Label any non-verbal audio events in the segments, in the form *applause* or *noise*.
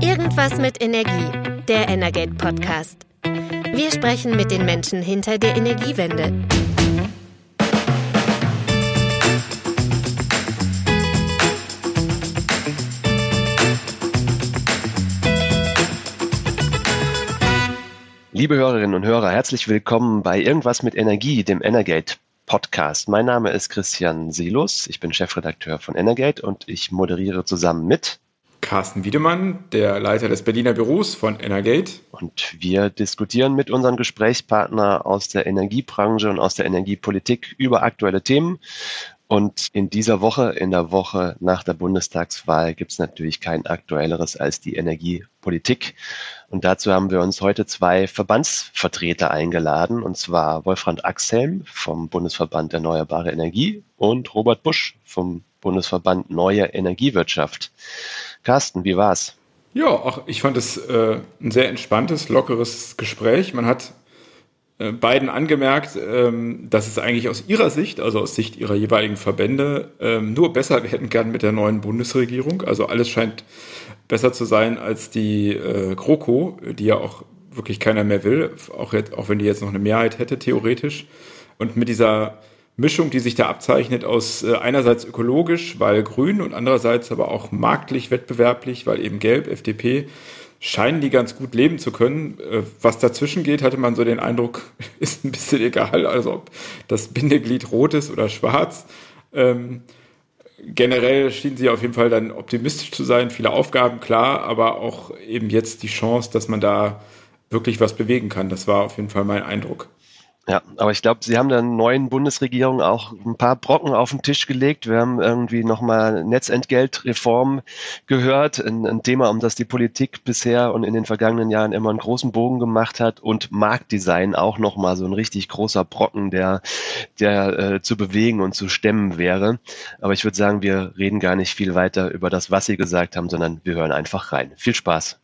Irgendwas mit Energie, der Energate Podcast. Wir sprechen mit den Menschen hinter der Energiewende. Liebe Hörerinnen und Hörer, herzlich willkommen bei Irgendwas mit Energie, dem Energate Podcast. Mein Name ist Christian Selus, ich bin Chefredakteur von Energate und ich moderiere zusammen mit Carsten Wiedemann, der Leiter des Berliner Büros von Energate. Und wir diskutieren mit unseren Gesprächspartnern aus der Energiebranche und aus der Energiepolitik über aktuelle Themen. Und in dieser Woche, in der Woche nach der Bundestagswahl, gibt es natürlich kein aktuelleres als die Energiepolitik. Und dazu haben wir uns heute zwei Verbandsvertreter eingeladen, und zwar Wolfram Axhelm vom Bundesverband Erneuerbare Energie und Robert Busch vom Bundesverband Neue Energiewirtschaft. Carsten, wie war's? Ja, auch ich fand es äh, ein sehr entspanntes, lockeres Gespräch. Man hat äh, beiden angemerkt, ähm, dass es eigentlich aus ihrer Sicht, also aus Sicht ihrer jeweiligen Verbände, ähm, nur besser werden kann mit der neuen Bundesregierung. Also alles scheint besser zu sein als die äh, GroKo, die ja auch wirklich keiner mehr will, auch, jetzt, auch wenn die jetzt noch eine Mehrheit hätte, theoretisch. Und mit dieser Mischung, die sich da abzeichnet aus äh, einerseits ökologisch, weil grün und andererseits aber auch marktlich, wettbewerblich, weil eben gelb, FDP, scheinen die ganz gut leben zu können. Äh, was dazwischen geht, hatte man so den Eindruck, *laughs* ist ein bisschen egal, also ob das Bindeglied rot ist oder schwarz. Ähm, generell schienen sie auf jeden Fall dann optimistisch zu sein, viele Aufgaben, klar, aber auch eben jetzt die Chance, dass man da wirklich was bewegen kann. Das war auf jeden Fall mein Eindruck. Ja, aber ich glaube, Sie haben der neuen Bundesregierung auch ein paar Brocken auf den Tisch gelegt. Wir haben irgendwie nochmal Netzentgeltreform gehört, ein, ein, Thema, um das die Politik bisher und in den vergangenen Jahren immer einen großen Bogen gemacht hat und Marktdesign auch nochmal so ein richtig großer Brocken, der, der äh, zu bewegen und zu stemmen wäre. Aber ich würde sagen, wir reden gar nicht viel weiter über das, was Sie gesagt haben, sondern wir hören einfach rein. Viel Spaß.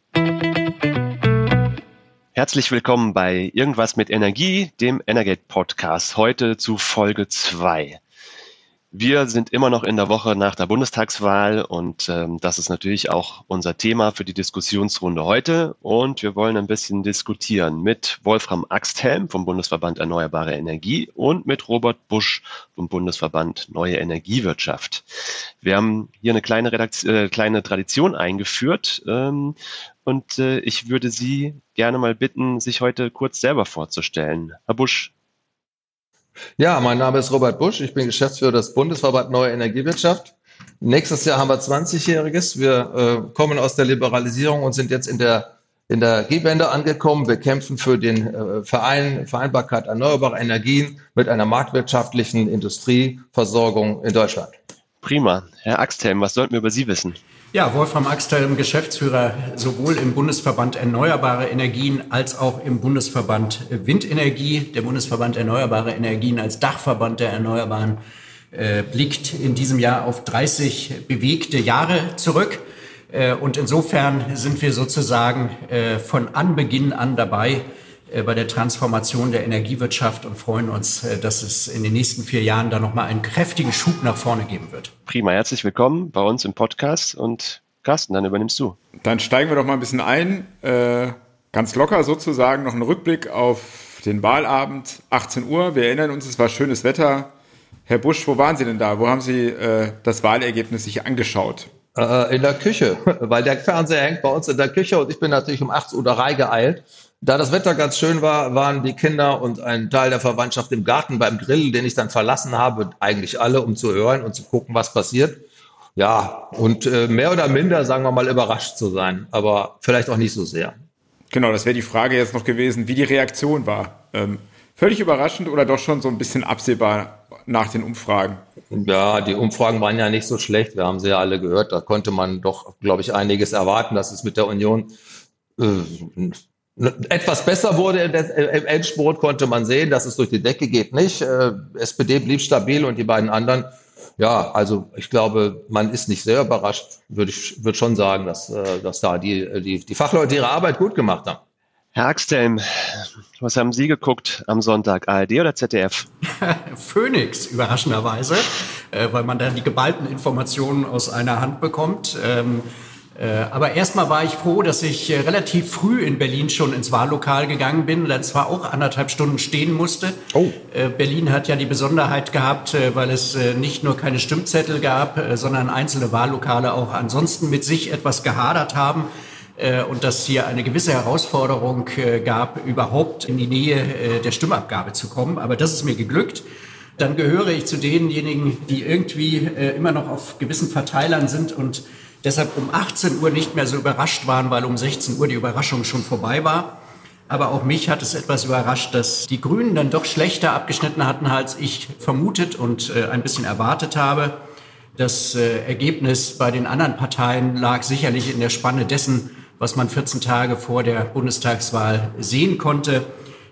Herzlich willkommen bei Irgendwas mit Energie, dem Energate Podcast. Heute zu Folge 2. Wir sind immer noch in der Woche nach der Bundestagswahl und ähm, das ist natürlich auch unser Thema für die Diskussionsrunde heute. Und wir wollen ein bisschen diskutieren mit Wolfram Axthelm vom Bundesverband Erneuerbare Energie und mit Robert Busch vom Bundesverband Neue Energiewirtschaft. Wir haben hier eine kleine, Redaktion, äh, kleine Tradition eingeführt ähm, und äh, ich würde Sie gerne mal bitten, sich heute kurz selber vorzustellen. Herr Busch, ja, mein Name ist Robert Busch. Ich bin Geschäftsführer des Bundesverband Neue Energiewirtschaft. Nächstes Jahr haben wir 20-Jähriges. Wir äh, kommen aus der Liberalisierung und sind jetzt in der in der G-Wende angekommen. Wir kämpfen für den äh, Verein, Vereinbarkeit erneuerbarer Energien mit einer marktwirtschaftlichen Industrieversorgung in Deutschland. Prima. Herr Axthelm, was sollten wir über Sie wissen? Ja, Wolfram Axthelm, Geschäftsführer sowohl im Bundesverband Erneuerbare Energien als auch im Bundesverband Windenergie. Der Bundesverband Erneuerbare Energien als Dachverband der Erneuerbaren äh, blickt in diesem Jahr auf 30 bewegte Jahre zurück. Äh, und insofern sind wir sozusagen äh, von Anbeginn an dabei, bei der Transformation der Energiewirtschaft und freuen uns, äh, dass es in den nächsten vier Jahren da nochmal einen kräftigen Schub nach vorne geben wird. Prima, herzlich willkommen bei uns im Podcast und Carsten, dann übernimmst du. Dann steigen wir doch mal ein bisschen ein. Äh, ganz locker sozusagen noch ein Rückblick auf den Wahlabend, 18 Uhr. Wir erinnern uns, es war schönes Wetter. Herr Busch, wo waren Sie denn da? Wo haben Sie äh, das Wahlergebnis sich angeschaut? Äh, in der Küche, *laughs* weil der Fernseher hängt bei uns in der Küche und ich bin natürlich um 8 Uhr da reingeeilt da das Wetter ganz schön war, waren die Kinder und ein Teil der Verwandtschaft im Garten beim Grill, den ich dann verlassen habe, eigentlich alle, um zu hören und zu gucken, was passiert. Ja, und äh, mehr oder minder, sagen wir mal, überrascht zu sein, aber vielleicht auch nicht so sehr. Genau, das wäre die Frage jetzt noch gewesen, wie die Reaktion war. Ähm, völlig überraschend oder doch schon so ein bisschen absehbar nach den Umfragen? Ja, die Umfragen waren ja nicht so schlecht. Wir haben sie ja alle gehört. Da konnte man doch, glaube ich, einiges erwarten, dass es mit der Union äh, etwas besser wurde im Endspurt, konnte man sehen, dass es durch die Decke geht nicht. Äh, SPD blieb stabil und die beiden anderen, ja, also ich glaube, man ist nicht sehr überrascht, würde ich würde schon sagen, dass, äh, dass da die, die, die Fachleute ihre Arbeit gut gemacht haben. Herr Axthelm, was haben Sie geguckt am Sonntag, ARD oder ZDF? *laughs* Phoenix, überraschenderweise, äh, weil man dann die geballten Informationen aus einer Hand bekommt. Äh, aber erstmal war ich froh, dass ich äh, relativ früh in Berlin schon ins Wahllokal gegangen bin, dann zwar auch anderthalb Stunden stehen musste. Oh. Äh, Berlin hat ja die Besonderheit gehabt, weil es nicht nur keine Stimmzettel gab, sondern einzelne Wahllokale auch ansonsten mit sich etwas gehadert haben und dass hier eine gewisse Herausforderung gab, überhaupt in die Nähe der Stimmabgabe zu kommen. Aber das ist mir geglückt. Dann gehöre ich zu denjenigen, die irgendwie immer noch auf gewissen Verteilern sind und deshalb um 18 Uhr nicht mehr so überrascht waren, weil um 16 Uhr die Überraschung schon vorbei war. Aber auch mich hat es etwas überrascht, dass die Grünen dann doch schlechter abgeschnitten hatten, als ich vermutet und äh, ein bisschen erwartet habe. Das äh, Ergebnis bei den anderen Parteien lag sicherlich in der Spanne dessen, was man 14 Tage vor der Bundestagswahl sehen konnte.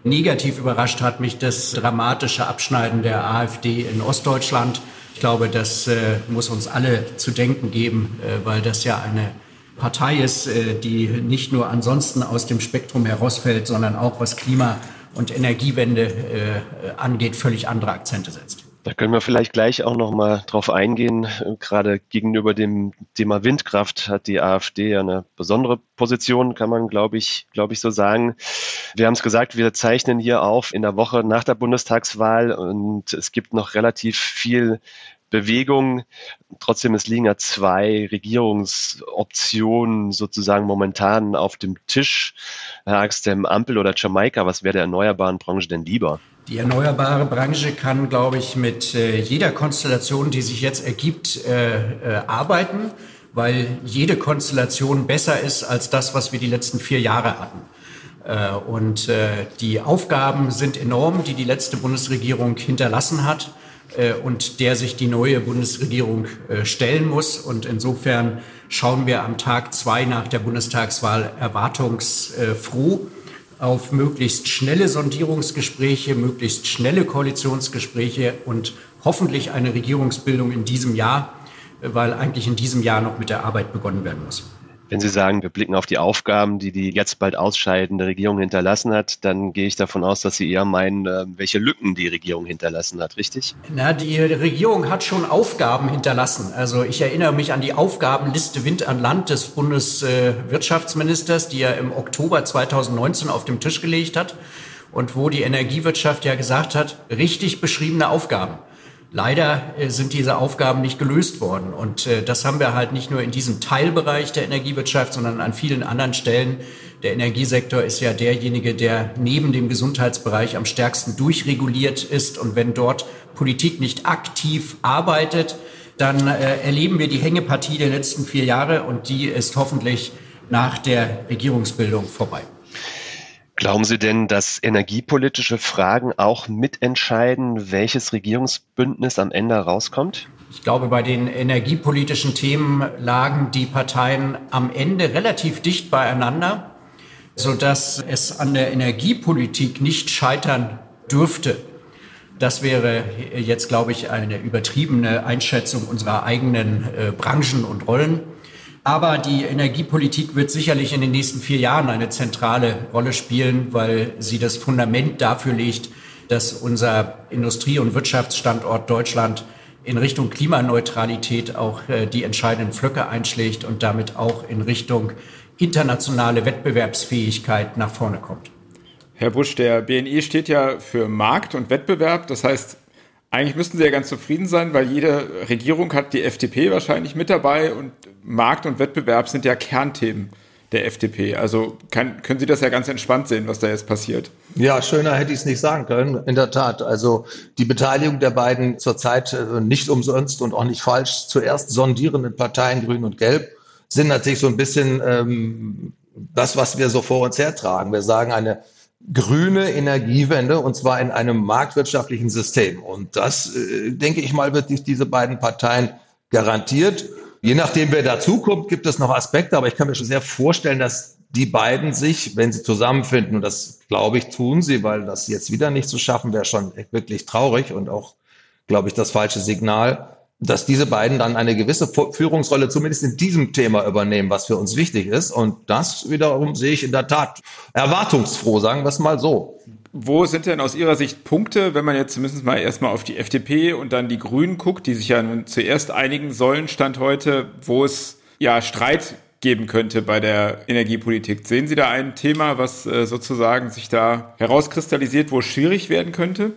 Negativ überrascht hat mich das dramatische Abschneiden der AfD in Ostdeutschland. Ich glaube, das äh, muss uns alle zu denken geben, äh, weil das ja eine Partei ist, äh, die nicht nur ansonsten aus dem Spektrum herausfällt, sondern auch was Klima- und Energiewende äh, angeht, völlig andere Akzente setzt. Da können wir vielleicht gleich auch noch mal drauf eingehen. Gerade gegenüber dem Thema Windkraft hat die AfD ja eine besondere Position, kann man, glaube ich, glaube ich, so sagen. Wir haben es gesagt, wir zeichnen hier auf in der Woche nach der Bundestagswahl und es gibt noch relativ viel Bewegung. Trotzdem, es liegen ja zwei Regierungsoptionen sozusagen momentan auf dem Tisch. Herr Axtem, Ampel oder Jamaika, was wäre der erneuerbaren Branche denn lieber? Die erneuerbare Branche kann, glaube ich, mit äh, jeder Konstellation, die sich jetzt ergibt, äh, äh, arbeiten, weil jede Konstellation besser ist als das, was wir die letzten vier Jahre hatten. Äh, und äh, die Aufgaben sind enorm, die die letzte Bundesregierung hinterlassen hat äh, und der sich die neue Bundesregierung stellen muss. Und insofern schauen wir am Tag zwei nach der Bundestagswahl erwartungsfroh auf möglichst schnelle Sondierungsgespräche, möglichst schnelle Koalitionsgespräche und hoffentlich eine Regierungsbildung in diesem Jahr, weil eigentlich in diesem Jahr noch mit der Arbeit begonnen werden muss. Wenn Sie sagen, wir blicken auf die Aufgaben, die die jetzt bald ausscheidende Regierung hinterlassen hat, dann gehe ich davon aus, dass Sie eher meinen, äh, welche Lücken die Regierung hinterlassen hat, richtig? Na, die Regierung hat schon Aufgaben hinterlassen. Also ich erinnere mich an die Aufgabenliste Wind an Land des Bundeswirtschaftsministers, die er im Oktober 2019 auf dem Tisch gelegt hat und wo die Energiewirtschaft ja gesagt hat, richtig beschriebene Aufgaben. Leider äh, sind diese Aufgaben nicht gelöst worden. Und äh, das haben wir halt nicht nur in diesem Teilbereich der Energiewirtschaft, sondern an vielen anderen Stellen. Der Energiesektor ist ja derjenige, der neben dem Gesundheitsbereich am stärksten durchreguliert ist. Und wenn dort Politik nicht aktiv arbeitet, dann äh, erleben wir die Hängepartie der letzten vier Jahre und die ist hoffentlich nach der Regierungsbildung vorbei. Glauben Sie denn, dass energiepolitische Fragen auch mitentscheiden, welches Regierungsbündnis am Ende rauskommt? Ich glaube, bei den energiepolitischen Themen lagen die Parteien am Ende relativ dicht beieinander, sodass es an der Energiepolitik nicht scheitern dürfte. Das wäre jetzt, glaube ich, eine übertriebene Einschätzung unserer eigenen äh, Branchen und Rollen. Aber die Energiepolitik wird sicherlich in den nächsten vier Jahren eine zentrale Rolle spielen, weil sie das Fundament dafür legt, dass unser Industrie- und Wirtschaftsstandort Deutschland in Richtung Klimaneutralität auch äh, die entscheidenden Pflöcke einschlägt und damit auch in Richtung internationale Wettbewerbsfähigkeit nach vorne kommt. Herr Busch, der BNI steht ja für Markt und Wettbewerb. Das heißt, eigentlich müssten Sie ja ganz zufrieden sein, weil jede Regierung hat die FDP wahrscheinlich mit dabei und Markt und Wettbewerb sind ja Kernthemen der FDP. Also kann, können Sie das ja ganz entspannt sehen, was da jetzt passiert. Ja, schöner hätte ich es nicht sagen können. In der Tat. Also die Beteiligung der beiden zurzeit äh, nicht umsonst und auch nicht falsch zuerst sondierenden Parteien Grün und Gelb sind natürlich so ein bisschen ähm, das, was wir so vor uns hertragen. Wir sagen eine grüne Energiewende und zwar in einem marktwirtschaftlichen System. Und das, äh, denke ich mal, wird diese beiden Parteien garantiert. Je nachdem, wer dazukommt, gibt es noch Aspekte, aber ich kann mir schon sehr vorstellen, dass die beiden sich, wenn sie zusammenfinden, und das glaube ich, tun sie, weil das jetzt wieder nicht zu schaffen, wäre schon wirklich traurig und auch, glaube ich, das falsche Signal, dass diese beiden dann eine gewisse Führungsrolle zumindest in diesem Thema übernehmen, was für uns wichtig ist. Und das wiederum sehe ich in der Tat erwartungsfroh, sagen wir es mal so. Wo sind denn aus Ihrer Sicht Punkte, wenn man jetzt zumindest mal erstmal auf die FDP und dann die Grünen guckt, die sich ja nun zuerst einigen sollen, Stand heute, wo es ja Streit geben könnte bei der Energiepolitik. Sehen Sie da ein Thema, was äh, sozusagen sich da herauskristallisiert, wo es schwierig werden könnte?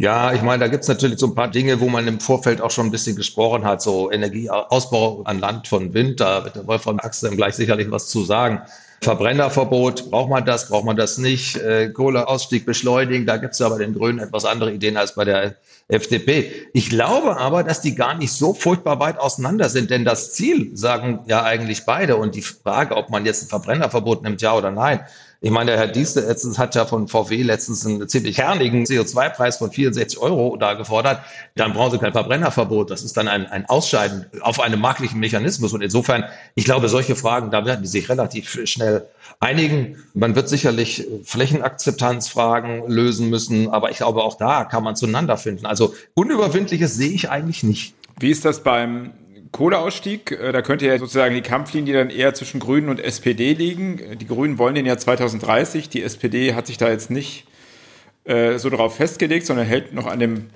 Ja, ich meine, da gibt's natürlich so ein paar Dinge, wo man im Vorfeld auch schon ein bisschen gesprochen hat, so Energieausbau an Land von Wind, da wird der Wolfram Axel gleich sicherlich was zu sagen. Verbrennerverbot, braucht man das, braucht man das nicht? Äh, Kohleausstieg beschleunigen, da gibt's ja bei den Grünen etwas andere Ideen als bei der FDP. Ich glaube aber, dass die gar nicht so furchtbar weit auseinander sind, denn das Ziel sagen ja eigentlich beide und die Frage, ob man jetzt ein Verbrennerverbot nimmt, ja oder nein, ich meine, der Herr Dieste letztens hat ja von VW letztens einen ziemlich hernigen CO2-Preis von 64 Euro da gefordert. Dann brauchen Sie kein Verbrennerverbot. Das ist dann ein, ein Ausscheiden auf einem marktlichen Mechanismus. Und insofern, ich glaube, solche Fragen, da werden die sich relativ schnell einigen. Man wird sicherlich Flächenakzeptanzfragen lösen müssen. Aber ich glaube, auch da kann man zueinander finden. Also Unüberwindliches sehe ich eigentlich nicht. Wie ist das beim Kohleausstieg. Äh, da könnte ja sozusagen die Kampflinie dann eher zwischen Grünen und SPD liegen. Die Grünen wollen den ja 2030. Die SPD hat sich da jetzt nicht äh, so darauf festgelegt, sondern hält noch an dem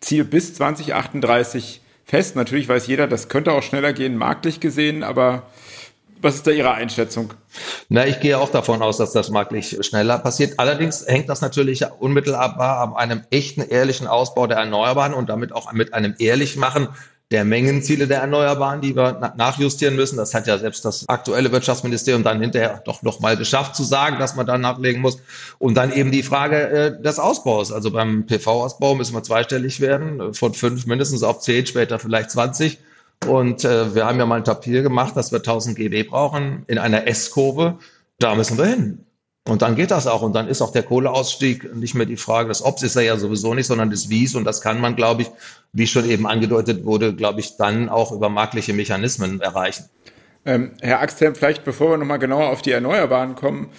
Ziel bis 2038 fest. Natürlich weiß jeder, das könnte auch schneller gehen, marktlich gesehen, aber was ist da Ihre Einschätzung? Na, ich gehe auch davon aus, dass das marktlich schneller passiert. Allerdings hängt das natürlich unmittelbar an einem echten, ehrlichen Ausbau der Erneuerbaren und damit auch mit einem ehrlich machen der Mengenziele der Erneuerbaren, die wir nachjustieren müssen. Das hat ja selbst das aktuelle Wirtschaftsministerium dann hinterher doch noch mal geschafft zu sagen, dass man da nachlegen muss. Und dann eben die Frage äh, des Ausbaus. Also beim PV-Ausbau müssen wir zweistellig werden, von fünf mindestens auf zehn, später vielleicht 20. Und äh, wir haben ja mal ein Tapier gemacht, dass wir 1000 GW brauchen in einer S-Kurve. Da müssen wir hin. Und dann geht das auch. Und dann ist auch der Kohleausstieg nicht mehr die Frage des Obs, ist er ja sowieso nicht, sondern des Wies. Und das kann man, glaube ich, wie schon eben angedeutet wurde, glaube ich, dann auch über marktliche Mechanismen erreichen. Ähm, Herr Axthelm, vielleicht bevor wir nochmal genauer auf die Erneuerbaren kommen,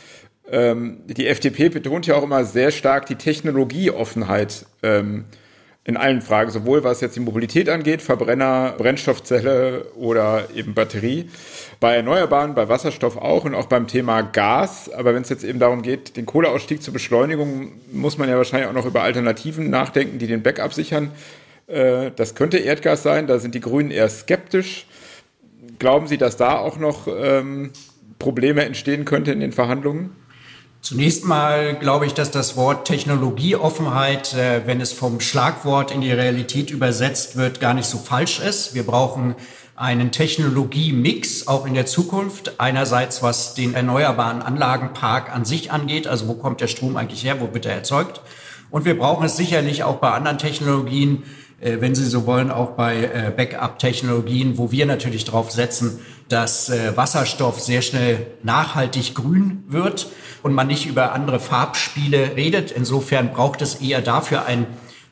ähm, die FDP betont ja auch immer sehr stark die Technologieoffenheit. Ähm, in allen Fragen, sowohl was jetzt die Mobilität angeht, Verbrenner, Brennstoffzelle oder eben Batterie. Bei Erneuerbaren, bei Wasserstoff auch und auch beim Thema Gas. Aber wenn es jetzt eben darum geht, den Kohleausstieg zur Beschleunigung, muss man ja wahrscheinlich auch noch über Alternativen nachdenken, die den Backup sichern. Äh, das könnte Erdgas sein, da sind die Grünen eher skeptisch. Glauben Sie, dass da auch noch ähm, Probleme entstehen könnte in den Verhandlungen? Zunächst mal glaube ich, dass das Wort Technologieoffenheit, äh, wenn es vom Schlagwort in die Realität übersetzt wird, gar nicht so falsch ist. Wir brauchen einen Technologiemix auch in der Zukunft. Einerseits was den erneuerbaren Anlagenpark an sich angeht, also wo kommt der Strom eigentlich her, wo wird er erzeugt. Und wir brauchen es sicherlich auch bei anderen Technologien, wenn Sie so wollen, auch bei äh, Backup-Technologien, wo wir natürlich darauf setzen, dass äh, Wasserstoff sehr schnell nachhaltig grün wird und man nicht über andere Farbspiele redet. Insofern braucht es eher dafür ein,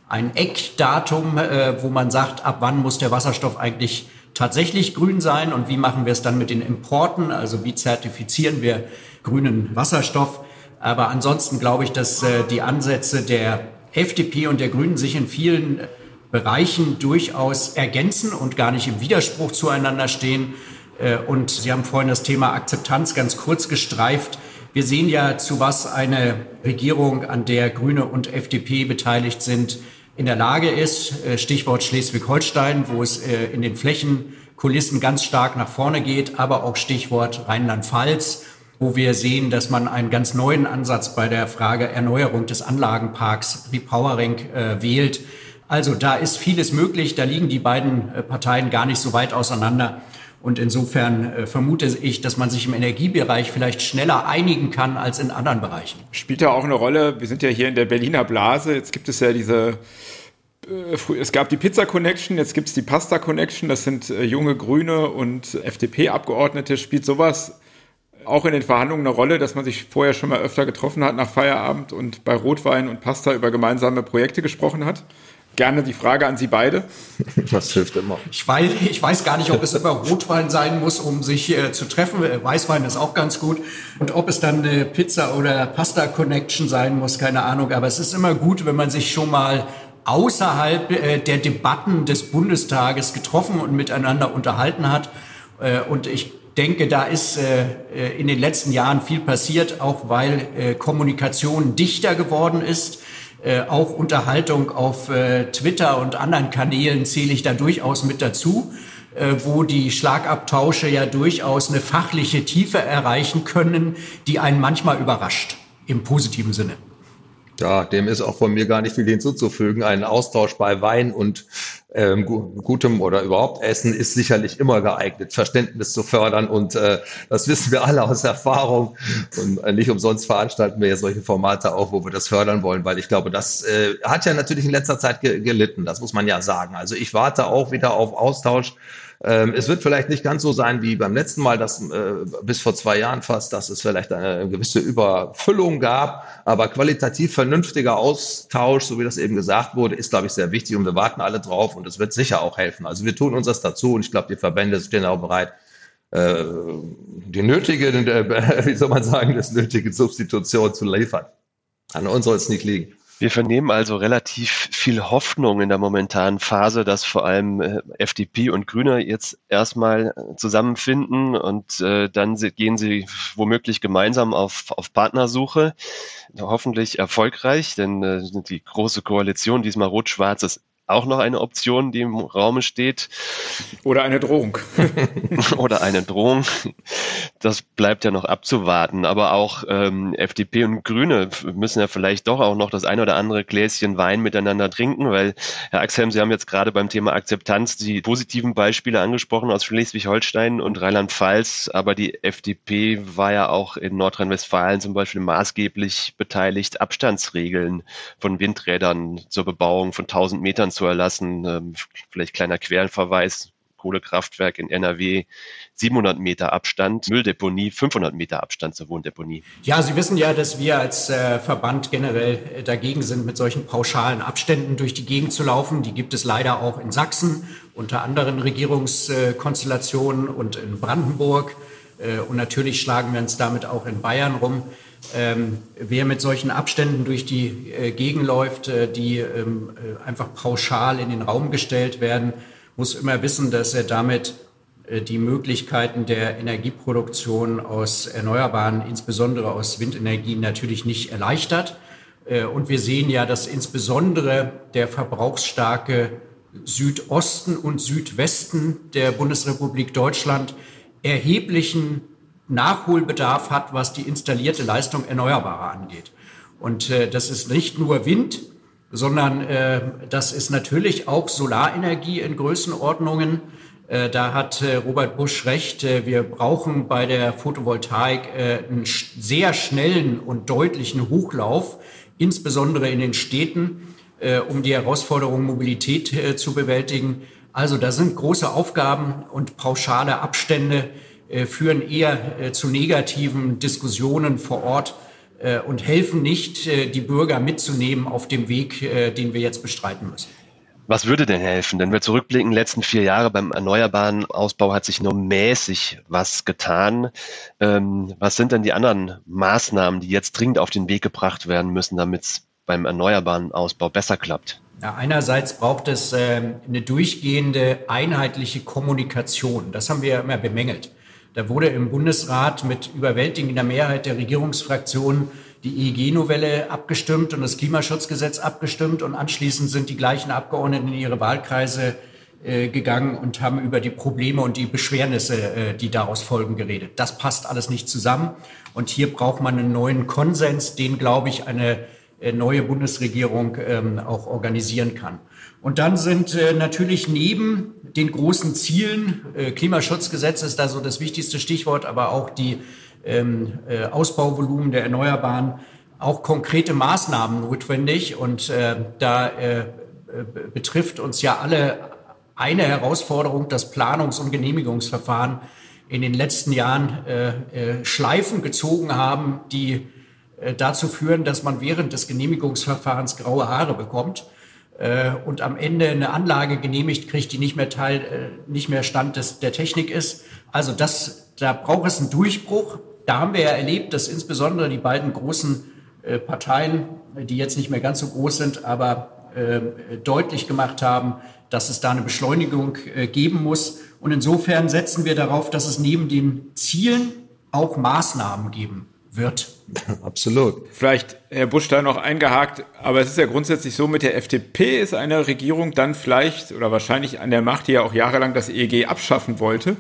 ein Eckdatum, wo man sagt, ab wann muss der Wasserstoff eigentlich tatsächlich grün sein und wie machen wir es dann mit den Importen, also wie zertifizieren wir grünen Wasserstoff. Aber ansonsten glaube ich, dass die Ansätze der FDP und der Grünen sich in vielen Bereichen durchaus ergänzen und gar nicht im Widerspruch zueinander stehen. Äh, und Sie haben vorhin das Thema Akzeptanz ganz kurz gestreift. Wir sehen ja, zu was eine Regierung, an der Grüne und FDP beteiligt sind, in der Lage ist. Äh, Stichwort Schleswig-Holstein, wo es äh, in den Flächenkulissen ganz stark nach vorne geht, aber auch Stichwort Rheinland-Pfalz, wo wir sehen, dass man einen ganz neuen Ansatz bei der Frage Erneuerung des Anlagenparks, Repowering, äh, wählt also da ist vieles möglich. Da liegen die beiden äh, Parteien gar nicht so weit auseinander. Und insofern äh, vermute ich, dass man sich im Energiebereich vielleicht schneller einigen kann als in anderen Bereichen. Spielt ja auch eine Rolle. Wir sind ja hier in der Berliner Blase. Jetzt gibt es ja diese äh, es gab die Pizza Connection, jetzt gibt es die Pasta Connection. Das sind junge Grüne und FDP-Abgeordnete. Spielt sowas auch in den Verhandlungen eine Rolle, dass man sich vorher schon mal öfter getroffen hat nach Feierabend und bei Rotwein und Pasta über gemeinsame Projekte gesprochen hat? Gerne die Frage an Sie beide. *laughs* Das hilft immer. Ich weiß, ich weiß gar nicht, ob es immer Rotwein sein muss, um sich äh, zu treffen. Äh, Weißwein ist auch ganz gut. Und ob es dann eine Pizza oder Pasta Connection sein muss, keine Ahnung. Aber es ist immer gut, wenn man sich schon mal außerhalb äh, der Debatten des Bundestages getroffen und miteinander unterhalten hat. Äh, und ich denke, da ist äh, äh, in den letzten Jahren viel passiert, auch weil Kommunikation dichter geworden ist äh, auch Unterhaltung auf äh, Twitter und anderen Kanälen zähle ich da durchaus mit dazu. äh, wo die Schlagabtausche ja durchaus eine fachliche Tiefe erreichen können, die einen manchmal überrascht, im positiven Sinne. Ja, dem ist auch von mir gar nicht viel hinzuzufügen. Ein Austausch bei Wein und ähm, gutem oder überhaupt Essen ist sicherlich immer geeignet, Verständnis zu fördern. Und äh, das wissen wir alle aus Erfahrung. Und äh, nicht umsonst veranstalten wir ja solche Formate auch, wo wir das fördern wollen, weil ich glaube, das äh, hat ja natürlich in letzter Zeit ge gelitten. Das muss man ja sagen. Also ich warte auch wieder auf Austausch ähm, es wird vielleicht nicht ganz so sein wie beim letzten Mal, dass äh, bis vor zwei Jahren fast, dass es vielleicht eine gewisse Überfüllung gab, aber qualitativ vernünftiger Austausch, so wie das eben gesagt wurde, ist, glaube ich, sehr wichtig und wir warten alle drauf und es wird sicher auch helfen. Also wir tun uns das dazu und ich glaube, die Verbände stehen auch bereit, äh, die nötige, äh, *laughs* wie soll man sagen, das nötige Substitution zu liefern. An uns soll es nicht liegen. Wir vernehmen also relativ viel Hoffnung in der momentanen Phase, dass vor allem äh, FDP und Grüne jetzt erstmal zusammenfinden und äh, dann gehen sie womöglich gemeinsam auf, auf Partnersuche. Hoffentlich erfolgreich, denn äh, die große Koalition, diesmal rot-schwarz, ist auch noch eine Option, die im Raum steht. Oder eine Drohung. *laughs* Oder eine Drohung. Das bleibt ja noch abzuwarten. Aber auch ähm, FDP und Grüne müssen ja vielleicht doch auch noch das ein oder andere Gläschen Wein miteinander trinken, weil, Herr Axhelm, Sie haben jetzt gerade beim Thema Akzeptanz die positiven Beispiele angesprochen aus Schleswig-Holstein und Rheinland-Pfalz. Aber die FDP war ja auch in Nordrhein-Westfalen zum Beispiel maßgeblich beteiligt, Abstandsregeln von Windrädern zur Bebauung von 1000 Metern zu erlassen. Ähm, vielleicht kleiner Querverweis. Kohlekraftwerk in NRW 700 Meter Abstand, Mülldeponie 500 Meter Abstand zur Wohndeponie. Ja, Sie wissen ja, dass wir als äh, Verband generell äh, dagegen sind, mit solchen pauschalen Abständen durch die Gegend zu laufen. Die gibt es leider auch in Sachsen, unter anderen Regierungskonstellationen und in Brandenburg. Äh, und natürlich schlagen wir uns damit auch in Bayern rum. Ähm, wer mit solchen Abständen durch die äh, Gegend läuft, äh, die ähm, äh, einfach pauschal in den Raum gestellt werden, muss immer wissen, dass er damit äh, die Möglichkeiten der Energieproduktion aus Erneuerbaren, insbesondere aus Windenergien, natürlich nicht erleichtert. Äh, und wir sehen ja, dass insbesondere der verbrauchsstarke Südosten und Südwesten der Bundesrepublik Deutschland erheblichen Nachholbedarf hat, was die installierte Leistung Erneuerbarer angeht. Und äh, das ist nicht nur Wind, sondern äh, das ist natürlich auch Solarenergie in Größenordnungen. Äh, da hat äh, Robert Busch recht. Äh, wir brauchen bei der Photovoltaik äh, einen sehr schnellen und deutlichen Hochlauf, insbesondere in den Städten, äh, um die Herausforderung Mobilität äh, zu bewältigen. Also da sind große Aufgaben und pauschale Abstände führen eher äh, zu negativen Diskussionen vor Ort äh, und helfen nicht, die Bürger mitzunehmen auf dem Weg, den wir jetzt bestreiten müssen. Was würde denn helfen? Wenn wir zurückblicken, letzten vier Jahre beim erneuerbaren Ausbau hat sich nur mäßig was getan. Ähm, was sind denn die anderen Maßnahmen, die jetzt dringend auf den Weg gebracht werden müssen, damit es beim erneuerbaren Ausbau besser klappt? Ja, einerseits braucht es äh, eine durchgehende einheitliche Kommunikation. Das haben wir immer bemängelt. Da wurde im Bundesrat mit überwältigender Mehrheit der Regierungsfraktionen die EEG-Novelle abgestimmt und das Klimaschutzgesetz abgestimmt und anschließend sind die gleichen Abgeordneten in ihre Wahlkreise äh, gegangen und haben über die Probleme und die Beschwernisse, äh, die daraus folgen, geredet. Das passt alles nicht zusammen und hier braucht man einen neuen Konsens, den, glaube ich, eine äh, neue Bundesregierung ähm, auch organisieren kann. Und dann sind äh, natürlich neben den großen Zielen, äh, Klimaschutzgesetz ist da so das wichtigste Stichwort, aber auch die ähm, äh, Ausbauvolumen der Erneuerbaren, auch konkrete Maßnahmen notwendig. Und äh, da äh, betrifft uns ja alle eine Herausforderung, das Planungs- und Genehmigungsverfahren in den letzten Jahren äh, äh, Schleifen gezogen haben, die äh, dazu führen, dass man während des Genehmigungsverfahrens graue Haare bekommt äh, und am Ende eine Anlage genehmigt kriegt, die nicht mehr Teil, äh, nicht mehr Stand des, der Technik ist. Also das, da braucht es einen Durchbruch. Da haben wir ja erlebt, dass insbesondere die beiden großen äh, Parteien, die jetzt nicht mehr ganz so groß sind, aber äh, deutlich gemacht haben, dass es da eine Beschleunigung äh, geben muss. Und insofern setzen wir darauf, dass es neben den Zielen auch Maßnahmen geben wird. *laughs* Absolut. Vielleicht, Herr Busch, da noch eingehakt, aber es ist ja grundsätzlich so, mit der FDP ist eine Regierung dann vielleicht oder wahrscheinlich an der Macht, die ja auch jahrelang das EEG abschaffen wollte.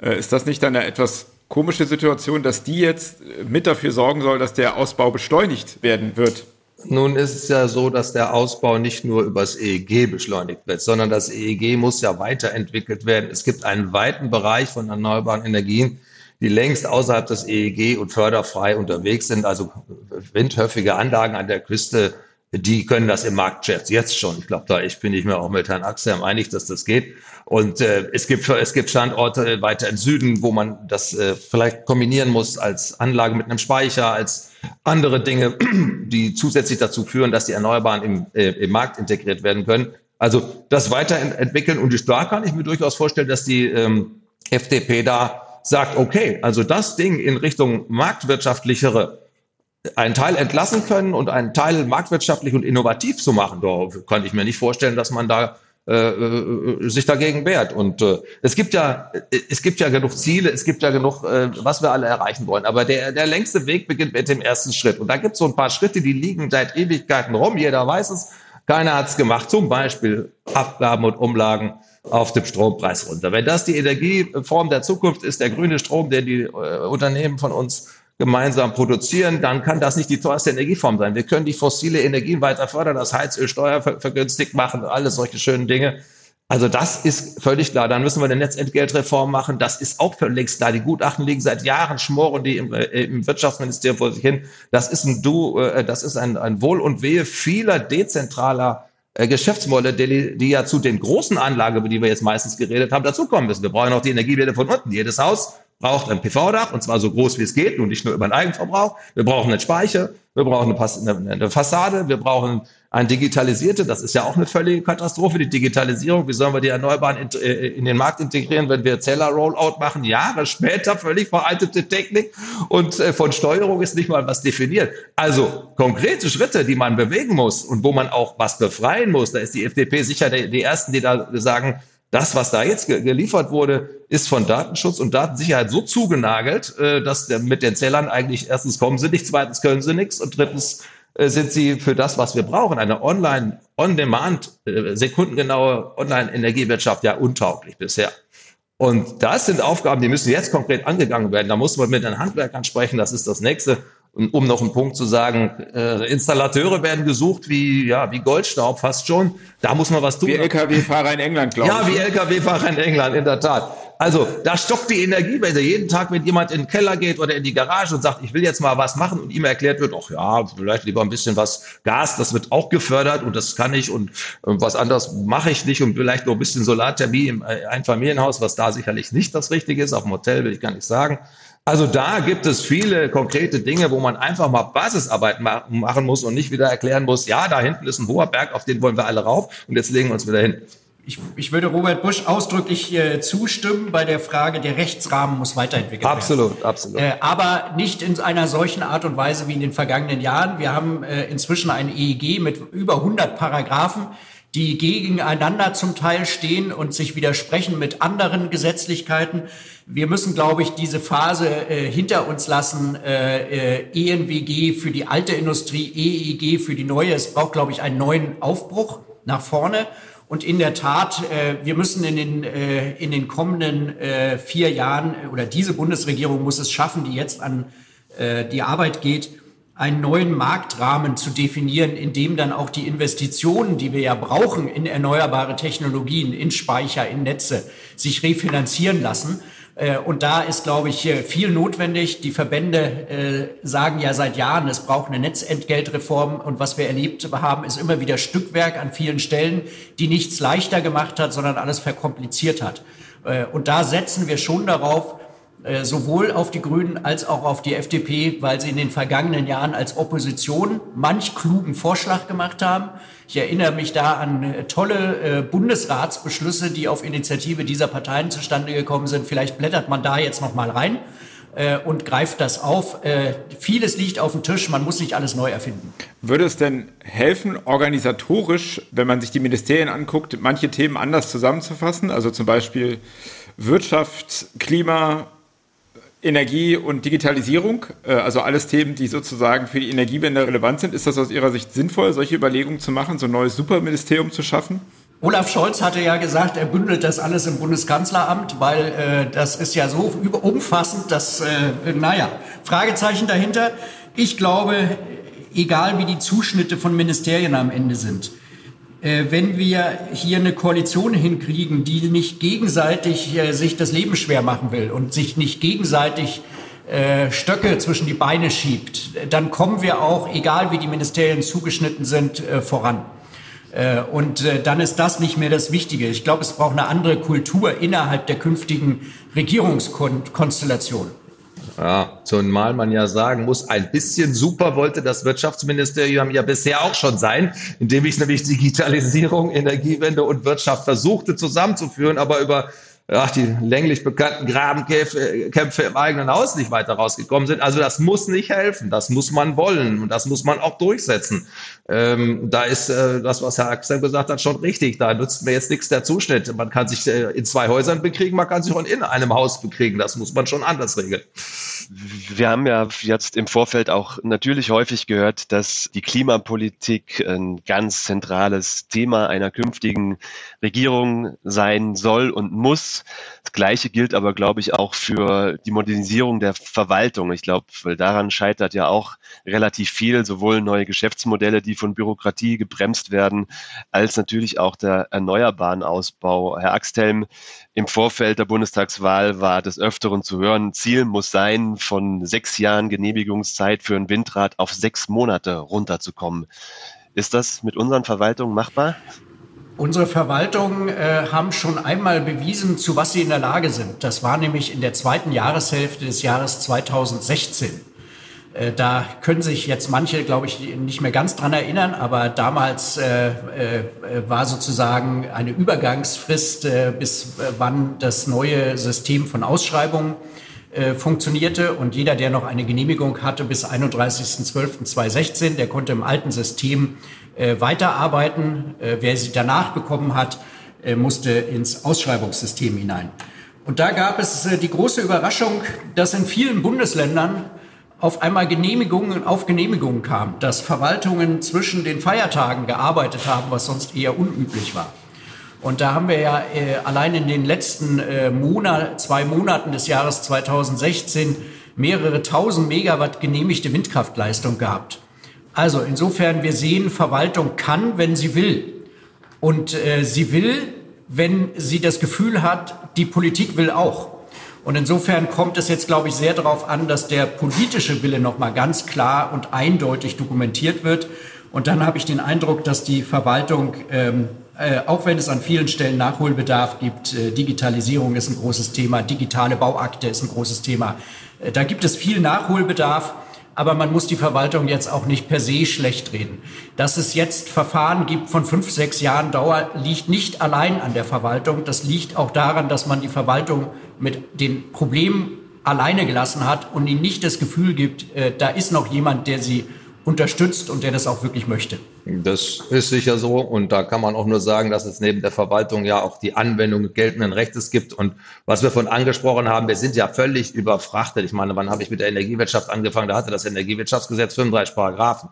Äh, ist das nicht dann eine etwas komische Situation, dass die jetzt mit dafür sorgen soll, dass der Ausbau beschleunigt werden wird? Nun ist es ja so, dass der Ausbau nicht nur übers EEG beschleunigt wird, sondern das EEG muss ja weiterentwickelt werden. Es gibt einen weiten Bereich von erneuerbaren Energien, die längst außerhalb des EEG und förderfrei unterwegs sind. Also windhöfige Anlagen an der Küste, die können das im Markt jetzt schon. Ich glaube, da ich bin ich mir auch mit Herrn Axel einig, dass das geht. Und äh, es gibt es gibt Standorte weiter im Süden, wo man das äh, vielleicht kombinieren muss als Anlage mit einem Speicher, als andere Dinge, *clears throat* die zusätzlich dazu führen, dass die Erneuerbaren im, äh, im Markt integriert werden können. Also das weiterentwickeln und da kann ich mir durchaus vorstellen, dass die ähm, FDP da sagt, okay, also das Ding in Richtung marktwirtschaftlichere, einen Teil entlassen können und einen Teil marktwirtschaftlich und innovativ zu machen, da kann ich mir nicht vorstellen, dass man da äh, äh, sich dagegen wehrt. Und äh, es gibt ja, es gibt ja genug Ziele, es gibt ja genug, äh, was wir alle erreichen wollen. Aber der, der längste Weg beginnt mit dem ersten Schritt. Und da gibt es so ein paar Schritte, die liegen seit Ewigkeiten rum. Jeder weiß es. Keiner hat es gemacht. Zum Beispiel Abgaben und Umlagen auf dem Strompreis runter. Wenn das die Energieform der Zukunft ist, der grüne Strom, den die äh, Unternehmen von uns gemeinsam produzieren, dann kann das nicht die teuerste Energieform sein. Wir können die fossile Energien weiter fördern, das Heizöl steuervergünstigt machen, alles solche schönen Dinge. Also das ist völlig klar. Dann müssen wir eine Netzentgeltreform machen. Das ist auch völlig klar. Die Gutachten liegen seit Jahren, schmoren die im, äh, im Wirtschaftsministerium vor sich hin. Das ist ein Du, äh, das ist ein, ein Wohl und Wehe vieler dezentraler Geschäftsmodelle, die, die ja zu den großen Anlagen, über die wir jetzt meistens geredet haben, dazukommen müssen. Wir brauchen auch die Energiewerte von unten. Jedes Haus braucht ein PV-Dach und zwar so groß wie es geht und nicht nur über den Eigenverbrauch. Wir brauchen einen Speicher, wir brauchen eine, eine Fassade, wir brauchen ein digitalisierte, das ist ja auch eine völlige Katastrophe, die Digitalisierung. Wie sollen wir die Erneuerbaren in, äh, in den Markt integrieren, wenn wir Zeller-Rollout machen? Jahre später, völlig veraltete Technik und äh, von Steuerung ist nicht mal was definiert. Also konkrete Schritte, die man bewegen muss und wo man auch was befreien muss, da ist die FDP sicher die, die Ersten, die da sagen, das, was da jetzt geliefert wurde, ist von Datenschutz und Datensicherheit so zugenagelt, äh, dass mit den Zellern eigentlich erstens kommen sie nicht, zweitens können sie nichts und drittens sind sie für das, was wir brauchen, eine online, on-demand, äh, sekundengenaue Online-Energiewirtschaft ja untauglich bisher. Und das sind Aufgaben, die müssen jetzt konkret angegangen werden. Da muss man mit den Handwerkern sprechen, das ist das nächste. Und um noch einen Punkt zu sagen, äh, Installateure werden gesucht wie, ja, wie Goldstaub fast schon. Da muss man was tun. Wie Lkw-Fahrer in England, glaube ich. Ja, wie Lkw-Fahrer in England, in der Tat. Also da stockt die Energiewende. Jeden Tag, wenn jemand in den Keller geht oder in die Garage und sagt, ich will jetzt mal was machen und ihm erklärt wird, ach ja, vielleicht lieber ein bisschen was Gas, das wird auch gefördert und das kann ich und, was anderes mache ich nicht und vielleicht noch ein bisschen Solarthermie im äh, Einfamilienhaus, was da sicherlich nicht das Richtige ist. Auf dem Hotel will ich gar nicht sagen. Also da gibt es viele konkrete Dinge, wo man einfach mal Basisarbeit machen muss und nicht wieder erklären muss, ja, da hinten ist ein hoher Berg, auf den wollen wir alle rauf und jetzt legen wir uns wieder hin. Ich, ich würde Robert Busch ausdrücklich äh, zustimmen bei der Frage, der Rechtsrahmen muss weiterentwickelt absolut, werden. Absolut, absolut. Äh, aber nicht in einer solchen Art und Weise wie in den vergangenen Jahren. Wir haben äh, inzwischen ein EEG mit über 100 Paragraphen die gegeneinander zum Teil stehen und sich widersprechen mit anderen Gesetzlichkeiten. Wir müssen, glaube ich, diese Phase äh, hinter uns lassen. Äh, äh, ENWG für die alte Industrie, EEG für die neue. Es braucht, glaube ich, einen neuen Aufbruch nach vorne. Und in der Tat, äh, wir müssen in den, äh, in den kommenden äh, vier Jahren, oder diese Bundesregierung muss es schaffen, die jetzt an äh, die Arbeit geht, einen neuen Marktrahmen zu definieren, in dem dann auch die Investitionen, die wir ja brauchen in erneuerbare Technologien, in Speicher, in Netze, sich refinanzieren lassen. Äh, und da ist, glaube ich, viel notwendig. Die Verbände äh, sagen ja seit Jahren, es braucht eine Netzentgeltreform. Und was wir erlebt haben, ist immer wieder Stückwerk an vielen Stellen, die nichts leichter gemacht hat, sondern alles verkompliziert hat. Äh, und da setzen wir schon darauf, sowohl auf die Grünen als auch auf die FDP, weil sie in den vergangenen Jahren als Opposition manch klugen Vorschlag gemacht haben. Ich erinnere mich da an äh, tolle äh, Bundesratsbeschlüsse, die auf Initiative dieser Parteien zustande gekommen sind. Vielleicht blättert man da jetzt noch mal rein und greift das auf. vieles liegt auf dem Tisch, man muss nicht alles neu erfinden. Würde es denn helfen, organisatorisch, wenn man sich die Ministerien anguckt, manche Themen anders zusammenzufassen? Also zum Beispiel Wirtschaft, Klima, Energie und Digitalisierung, äh, also alles Themen, die sozusagen für die Energiewende relevant sind. Ist das aus Ihrer Sicht sinnvoll, solche Überlegungen zu machen, so ein neues Superministerium zu schaffen? Olaf Scholz hatte ja gesagt, er bündelt das alles im Bundeskanzleramt, weil äh, das ist ja so umfassend, dass, äh, naja, Fragezeichen dahinter. Ich glaube, egal wie die Zuschnitte von Ministerien am Ende sind, wenn wir hier eine Koalition hinkriegen, die nicht gegenseitig äh, sich das Leben schwer machen will und sich nicht gegenseitig äh, Stöcke zwischen die Beine schiebt, dann kommen wir auch, egal wie die Ministerien zugeschnitten sind, äh, voran. Äh, und äh, dann ist das nicht mehr das Wichtige. Ich glaube, es braucht eine andere Kultur innerhalb der künftigen Regierungskonstellation. Ja, zumal man ja sagen muss, ein bisschen super wollte das Wirtschaftsministerium ja bisher auch schon sein, indem ich nämlich Digitalisierung, Energiewende und Wirtschaft versuchte zusammenzuführen, aber über ach, die länglich bekannten Grabenkämpfe im eigenen Haus nicht weiter rausgekommen sind. Also das muss nicht helfen, das muss man wollen und das muss man auch durchsetzen. Ähm, da ist äh, das, was Herr Axel gesagt hat, schon richtig. Da nützt mir jetzt nichts der Zuschnitt. Man kann sich äh, in zwei Häusern bekriegen, man kann sich auch in einem Haus bekriegen. Das muss man schon anders regeln. Wir haben ja jetzt im Vorfeld auch natürlich häufig gehört, dass die Klimapolitik ein ganz zentrales Thema einer künftigen Regierung sein soll und muss. Das Gleiche gilt aber, glaube ich, auch für die Modernisierung der Verwaltung. Ich glaube, daran scheitert ja auch relativ viel, sowohl neue Geschäftsmodelle, die von Bürokratie gebremst werden, als natürlich auch der erneuerbaren Ausbau. Herr Axthelm, im Vorfeld der Bundestagswahl war des Öfteren zu hören, Ziel muss sein, von sechs Jahren Genehmigungszeit für ein Windrad auf sechs Monate runterzukommen. Ist das mit unseren Verwaltungen machbar? Unsere Verwaltungen äh, haben schon einmal bewiesen, zu was sie in der Lage sind. Das war nämlich in der zweiten Jahreshälfte des Jahres 2016. Äh, da können sich jetzt manche, glaube ich, nicht mehr ganz dran erinnern, aber damals äh, äh, war sozusagen eine Übergangsfrist, äh, bis äh, wann das neue System von Ausschreibungen äh, funktionierte. Und jeder, der noch eine Genehmigung hatte bis 31.12.2016, der konnte im alten System äh, weiterarbeiten. Äh, wer sie danach bekommen hat, äh, musste ins Ausschreibungssystem hinein. Und da gab es äh, die große Überraschung, dass in vielen Bundesländern auf einmal Genehmigungen auf Genehmigungen kam, dass Verwaltungen zwischen den Feiertagen gearbeitet haben, was sonst eher unüblich war. Und da haben wir ja äh, allein in den letzten äh, Monat, zwei Monaten des Jahres 2016 mehrere tausend Megawatt genehmigte Windkraftleistung gehabt. Also insofern, wir sehen, Verwaltung kann, wenn sie will. Und äh, sie will, wenn sie das Gefühl hat, die Politik will auch. Und insofern kommt es jetzt, glaube ich, sehr darauf an, dass der politische Wille nochmal ganz klar und eindeutig dokumentiert wird. Und dann habe ich den Eindruck, dass die Verwaltung, ähm, äh, auch wenn es an vielen Stellen Nachholbedarf gibt, äh, Digitalisierung ist ein großes Thema, digitale Bauakte ist ein großes Thema, äh, da gibt es viel Nachholbedarf aber man muss die Verwaltung jetzt auch nicht per se schlecht reden. Dass es jetzt Verfahren gibt von fünf, sechs Jahren Dauer, liegt nicht allein an der Verwaltung. Das liegt auch daran, dass man die Verwaltung mit den Problemen alleine gelassen hat und ihnen nicht das Gefühl gibt, da ist noch jemand, der sie unterstützt und der das auch wirklich möchte. Das ist sicher so. Und da kann man auch nur sagen, dass es neben der Verwaltung ja auch die Anwendung geltenden Rechtes gibt. Und was wir von angesprochen haben, wir sind ja völlig überfrachtet. Ich meine, wann habe ich mit der Energiewirtschaft angefangen? Da hatte das Energiewirtschaftsgesetz 35 Paragraphen.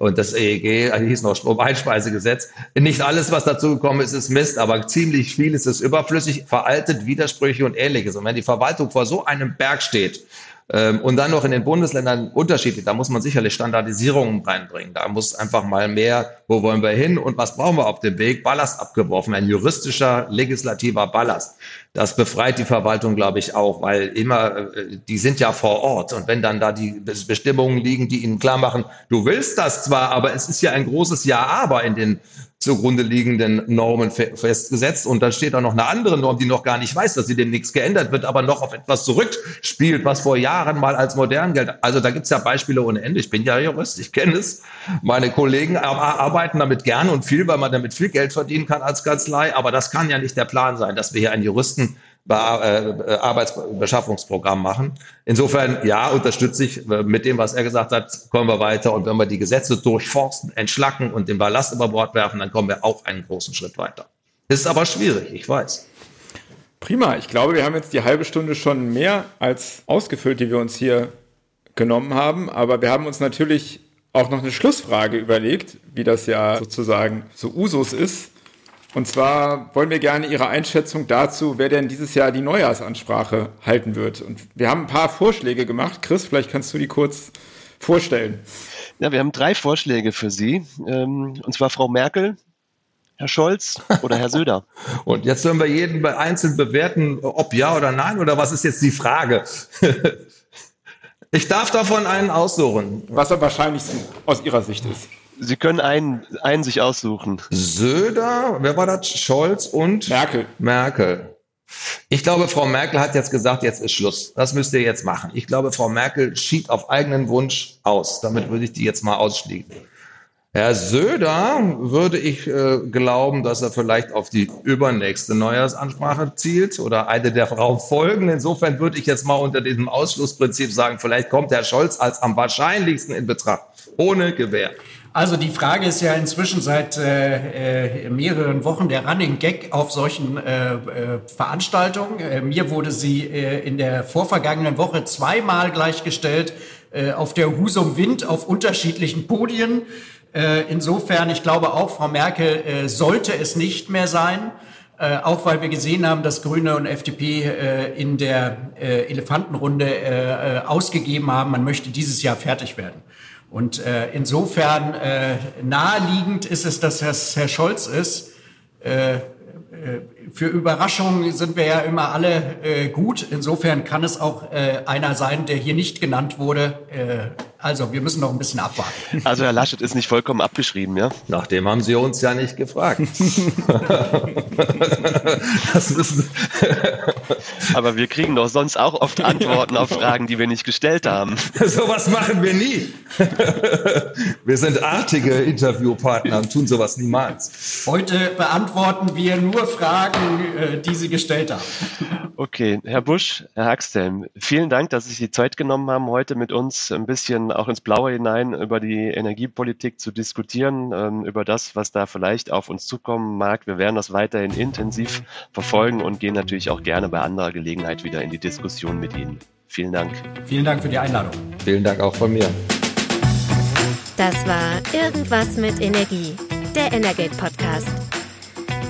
Und das EEG hieß noch Stromeinspeisegesetz. Nicht alles, was dazu gekommen ist, ist Mist, aber ziemlich vieles ist überflüssig, veraltet, Widersprüche und ähnliches. Und wenn die Verwaltung vor so einem Berg steht, und dann noch in den Bundesländern unterschiedlich. Da muss man sicherlich Standardisierungen reinbringen. Da muss einfach mal mehr, wo wollen wir hin und was brauchen wir auf dem Weg? Ballast abgeworfen, ein juristischer, legislativer Ballast. Das befreit die Verwaltung, glaube ich, auch, weil immer, äh, die sind ja vor Ort. Und wenn dann da die Bestimmungen liegen, die ihnen klar machen, du willst das zwar, aber es ist ja ein großes Ja-Aber in den zugrunde liegenden Normen festgesetzt. Und dann steht da noch eine andere Norm, die noch gar nicht weiß, dass sie dem nichts geändert wird, aber noch auf etwas zurückspielt, was vor Jahren mal als modern gilt. Also da gibt's ja Beispiele ohne Ende. Ich bin ja Jurist, ich kenne es. Meine Kollegen arbeiten damit gern und viel, weil man damit viel Geld verdienen kann als Kanzlei. Aber das kann ja nicht der Plan sein, dass wir hier einen Juristen äh, Arbeitsbeschaffungsprogramm machen. Insofern, ja, unterstütze ich äh, mit dem, was er gesagt hat, kommen wir weiter. Und wenn wir die Gesetze durchforsten, entschlacken und den Ballast über Bord werfen, dann kommen wir auch einen großen Schritt weiter. Ist aber schwierig, ich weiß. Prima. Ich glaube, wir haben jetzt die halbe Stunde schon mehr als ausgefüllt, die wir uns hier genommen haben. Aber wir haben uns natürlich auch noch eine Schlussfrage überlegt, wie das ja sozusagen so Usus ist. Und zwar wollen wir gerne Ihre Einschätzung dazu, wer denn dieses Jahr die Neujahrsansprache halten wird. Und wir haben ein paar Vorschläge gemacht. Chris, vielleicht kannst du die kurz vorstellen. Ja, wir haben drei Vorschläge für Sie. Ähm, und zwar Frau Merkel, Herr Scholz oder Herr Söder. *laughs* Und jetzt sollen wir jeden einzeln bewerten, ob ja oder nein, oder was ist jetzt die Frage? *laughs* ich darf davon einen aussuchen. Was am wahrscheinlichsten aus Ihrer Sicht ist. Sie können einen, einen sich aussuchen. Söder, wer war das? Scholz und Merkel. Merkel. Ich glaube, Frau Merkel hat jetzt gesagt, jetzt ist Schluss. Das müsst ihr jetzt machen. Ich glaube, Frau Merkel schied auf eigenen Wunsch aus. Damit würde ich die jetzt mal ausschließen. Herr Söder würde ich äh, glauben, dass er vielleicht auf die übernächste Neujahrsansprache zielt oder eine der Frau folgen. Insofern würde ich jetzt mal unter diesem Ausschlussprinzip sagen, vielleicht kommt Herr Scholz als am wahrscheinlichsten in Betracht. Ohne Gewähr. Also die Frage ist ja inzwischen seit äh, äh, mehreren Wochen der Running Gag auf solchen äh, äh, Veranstaltungen. Äh, mir wurde sie äh, in der vorvergangenen Woche zweimal gleichgestellt auf der Husum Wind auf unterschiedlichen Podien. Insofern, ich glaube auch, Frau Merkel sollte es nicht mehr sein. Äh, auch weil wir gesehen haben, dass Grüne und FDP äh, in der äh, Elefantenrunde ausgegeben haben, man möchte dieses Jahr fertig werden. Und äh, insofern äh, naheliegend ist es, dass es Herr Scholz ist. Äh, äh, für Überraschungen sind wir ja immer alle äh, gut. Insofern kann es auch äh, einer sein, der hier nicht genannt wurde. Äh, also wir müssen noch ein bisschen abwarten. Also Herr Laschet ist nicht vollkommen abgeschrieben, ja? Nachdem haben Sie uns ja nicht gefragt. *laughs* das müssen Aber wir kriegen doch sonst auch oft *laughs* Antworten auf Fragen, die wir nicht gestellt haben. sowas machen wir nie. *laughs* wir sind artige Interviewpartner und tun sowas niemals. Heute beantworten wir nur Fragen, äh, die Sie gestellt haben. Okay, Herr Busch, Herr Haxtelm, vielen Dank, dass Sie sich die Zeit genommen haben, heute mit uns ein bisschen auch ins Blaue hinein über die Energiepolitik zu diskutieren, ähm, über das, was da vielleicht auf uns zukommen mag. Wir werden das weiterhin intensiv verfolgen und gehen natürlich auch gerne bei anderer Gelegenheit wieder in die Diskussion mit Ihnen. Vielen Dank. Vielen Dank für die Einladung. Vielen Dank auch von mir. Das war Irgendwas mit Energie, der Energate Podcast.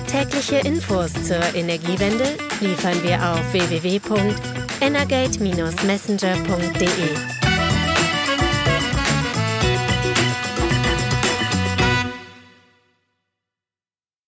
Tägliche Infos zur Energiewende liefern wir auf www.energate-messenger.de.